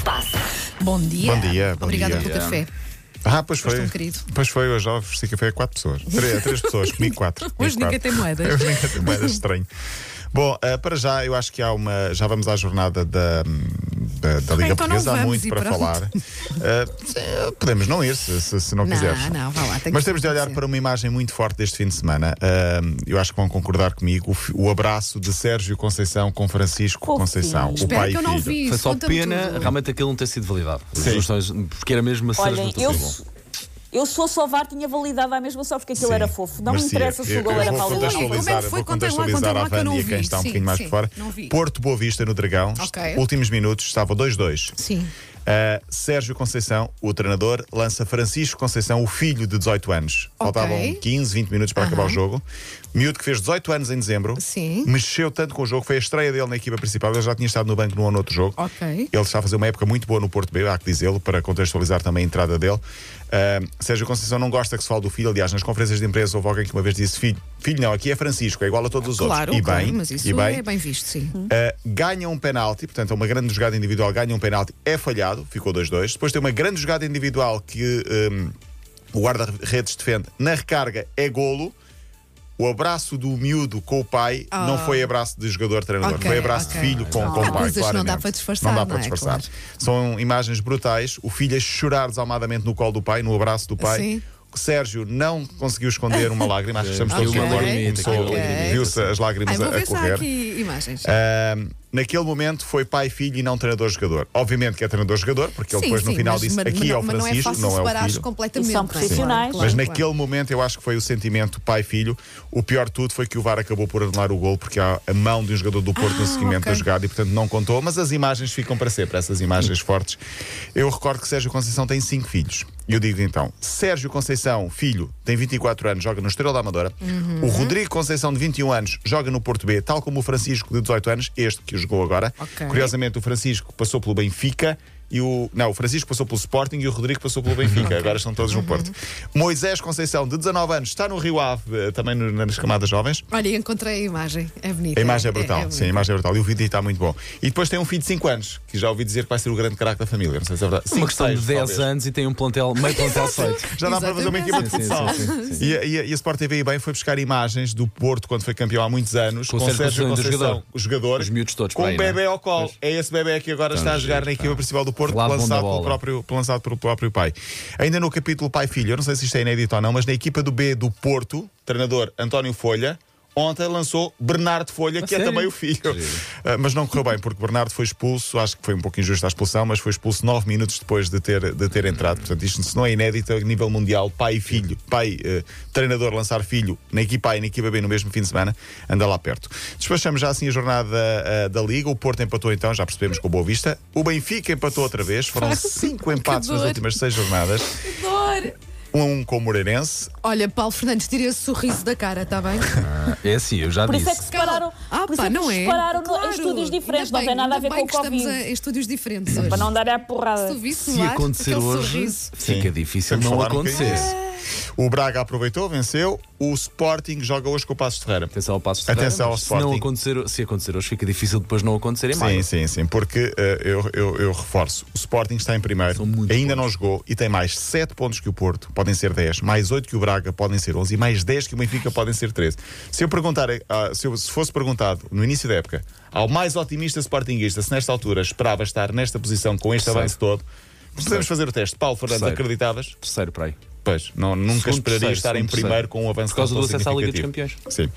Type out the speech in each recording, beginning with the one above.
se passa. Bom dia. Bom dia, bom Obrigada dia. pelo café. Ah, pois foi. um querido. Pois foi, hoje já ofereci café a quatro pessoas. Três, três pessoas, comigo quatro. Hoje ninguém tem moedas. Hoje ninguém tem moedas, estranho. Bom, eh, para já, eu acho que há uma. Já vamos à jornada da, da, da Liga Então Portuguesa, há muito e para pronto. falar. Sim, podemos não ir, se, se, se não, Não, quiseres. não, vá lá, tem Mas temos de olhar para uma imagem muito forte deste fim de semana. Eh, eu acho que vão concordar comigo. O, o abraço de Sérgio Conceição com Francisco Fofinho. Conceição, o Espero pai que eu e não filho. vi. Foi só pena tudo. realmente aquilo não ter sido validado. Sim. porque era mesmo a Olhem, eu. Eu sou só VAR, tinha validado à mesma só porque aquilo Sim. era fofo. Não me interessa se Eu- o gol era não. Como é que foi? vou lá, contextualizar contem lá que eu não Vânia, quem vi. está um Sim, bocadinho mais sim, por fora. vi. Porto Boa Vista no Dragão. Ok. Últimos minutos, estava 2-2. Sim. Uh, Sérgio Conceição, o treinador, lança Francisco Conceição, o filho de 18 anos. Faltavam 15, 20 minutos para acabar o jogo. Miúdo que fez 18 anos em dezembro. Sim. Mexeu tanto com o jogo, foi a estreia dele na equipa principal. Ele já tinha estado no banco num ou noutro jogo. Ok. Ele está a fazer uma época muito boa no Porto B, há que dizê-lo, para contextualizar também a entrada dele. Uh, Sérgio Conceição não gosta que se fale do filho. Aliás, nas conferências de empresa houve alguém que uma vez disse: Filho, filho não, aqui é Francisco, é igual a todos os Claro, outros. E claro, bem, mas isso e bem, é bem visto, sim. Uh, ganha um penalti, portanto, é uma grande jogada individual, ganha um penalti, é falhado, ficou 2-2. Depois tem uma grande jogada individual que um, o guarda-redes defende, na recarga é golo. O abraço do miúdo com o pai não foi abraço de jogador-treinador, Ah. Ok, foi abraço ok. de filho com, Há com o pai. que não dá claramente. para disfarçar, Não dá para não é? disfarçar. Claro. São imagens brutais. O filho a chorar desalmadamente no colo do pai, no abraço do pai. Sim. Sérgio não conseguiu esconder uma lágrima, acho que estamos todos de acordo. ok. Começou- Ok. Viu-se as lágrimas Ai, vou a, correr. aqui imagens. Ahm, naquele momento foi pai e filho e não treinador-jogador. Obviamente que é treinador-jogador, porque ele Sim, depois no sim, final mas- disse mas- aqui mas é o não- é Francisco, fácil não é o filho. completamente. E são é? profissionais. Claro, Mas claro. naquele momento eu acho que foi o sentimento pai-filho. O pior de tudo foi que o VAR acabou por anular o gol porque há a mão de um jogador do Porto no Ah, seguimento ok. da jogada e portanto não contou. Mas as imagens ficam para sempre, essas imagens fortes. Eu recordo que Sérgio Conceição tem cinco filhos. E eu digo então: Sérgio Conceição, filho, tem 24 anos, joga no Estrela da Amadora. Uhum. O Rodrigo Conceição, de 21 anos, joga no Porto B, tal como o Francisco, de 18 anos, este que jogou agora. Ok. Curiosamente, o Francisco passou pelo Benfica. E o, não, o Francisco passou pelo Sporting e o Rodrigo passou pelo Benfica. Agora estão todos no Porto. Moisés Conceição, de 19 anos, está no Rio Ave, eh, também no- nas camadas jovens. Olha, encontrei a imagem. É bonita. A imagem é brutal, bonita. sim, a imagem é brutal. E o vídeo está muito bom. E depois tem um filho de 5 anos, que já ouvi dizer que vai ser o grande craque da família. Não sei se é verdade. Uma Cinco, questão de seis, 10 talvez. anos e tem um plantel, meio plantel feito. Já dá para fazer uma equipa de Sim, sim, futsal. sim, sim, E, a- e a- e a Sport TV bem foi buscar imagens do Porto quando foi campeão há muitos anos, Com com, o Sérgio Conceição, Conceição, jogador. o jogador, Os miúdos todos com para um aí, não é? bebê ao colo. É esse bebê que agora está a jogar na equipa principal do Porto, Lado bom da lançado pelo, próprio, lançado pelo próprio pai. Ainda no capítulo pai-filho, eu não sei se isto é inédito ou não, mas na equipa do B do Porto, treinador António Folha. Ontem lançou Bernardo Folha, que é sério? também o filho. Ah, mas não correu bem, porque Bernardo foi expulso. Acho que foi um pouco injusta a expulsão, mas foi expulso nove minutos depois de ter, de ter entrado. Portanto, isto se não é inédito a nível mundial, pai e filho, pai, eh, treinador lançar filho na equipa A e na equipa B no mesmo fim de semana, anda lá perto. Despachamos já assim a jornada ah, da Liga. O Porto empatou então, já percebemos com Boa Vista. O Benfica empatou outra vez. Foram cinco empates nas últimas seis jornadas. Dor. Um a com o Moreirense. Olha, Paulo Fernandes, tira esse sorriso da cara, está bem? É assim, eu já Por isso é que disse. se separaram, Ah, por isso pá, é que não se é? separaram Claro. em estúdios diferentes, Ainda não tem nada a ainda ver bem com o que estamos Covid. a- em estúdios diferentes hoje. Para não dar a porrada. Se tu visse no Se ar, acontecer aquele hoje, sorriso. fica Sim. difícil Temos não falar um acontecer. bocadinho O Braga aproveitou, venceu. O Sporting joga hoje com o Passos Ferreira. Atenção ao passo de Atenção Ferreira, ao mas se não Sporting. acontecer, se acontecer hoje, fica difícil depois não acontecer em Sim, maio. sim, sim, porque eh, eu, eu, eu reforço: o Sporting está em primeiro, ainda pontos. não jogou e tem mais 7 pontos que o Porto, podem ser 10, mais 8 que o Braga, podem ser 11 e mais 10 que o Benfica, podem ser 13. Se eu perguntar, ah, se, eu- se fosse perguntado no início da época ao mais otimista Sportingista se nesta altura esperava estar nesta posição com este Terceiro. avanço todo, podemos fazer o teste. Paulo Fernandes, Terceiro. acreditavas? Terceiro para aí. Pois, não, nunca Segundo, esperaria terceiro, estar em primeiro terceiro. com um avanço Por causa do acesso à Liga dos. Campeões. Sim.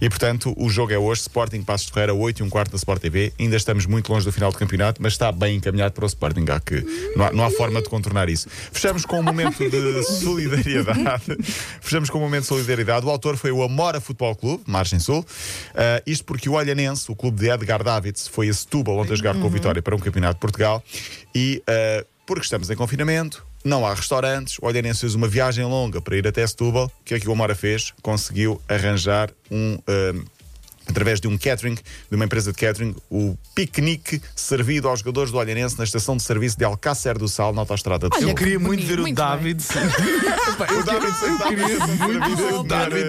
E portanto, o jogo é hoje, Sporting Passos de Ferreira, 8 e um quarto da Sport TV. Ainda estamos muito longe do final do campeonato, mas está bem encaminhado para o Sporting. Há que, não, há, não há forma de contornar isso. Fechamos com um momento de solidariedade. Fechamos com um momento de solidariedade. O autor foi o Amora Futebol Clube, Margem Sul. Ah, isto porque o Olhanense, o clube de Edgar Davids, foi a Setúbal ontem a jogar com a Vitória para um campeonato de Portugal. E ah, porque estamos em confinamento, não há restaurantes. O Olhanense fez uma viagem longa para ir até Setúbal. O que é que o Amora fez? Conseguiu arranjar um. ah, através de um catering, de uma empresa de catering, o piquenique servido aos jogadores do Olhanense na estação de serviço de Alcácer do Sal, na autostrada de Olha, Sul. Eu queria que muito ver o David. Eu O David, David, queria muito ver o David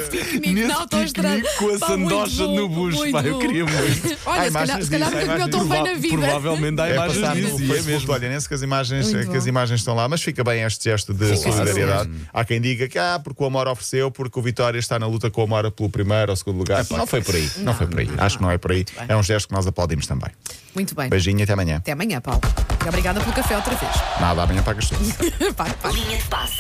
nesse piquenique com a sandocha no bucho. eu queria muito. Olha, se calhar, nunca comeu tão bem na vida. Provavelmente há É imagens disso. é do. Olhanense que as, imagens, Muito que as bom. imagens estão lá, mas fica bem este gesto de solidariedade. Há quem diga que ah, porque o Amor ofereceu, porque o Vitória está na luta com o Amor pelo primeiro ou segundo lugar. Não foi por aí, não, foi por aí. Acho que não é por aí. É um gesto que nós aplaudimos também. Muito bem. Beijinho e até amanhã. Até amanhã, Paulo. E obrigada pelo café outra vez. Nada, amanhã pagas tudo. Linha de passe.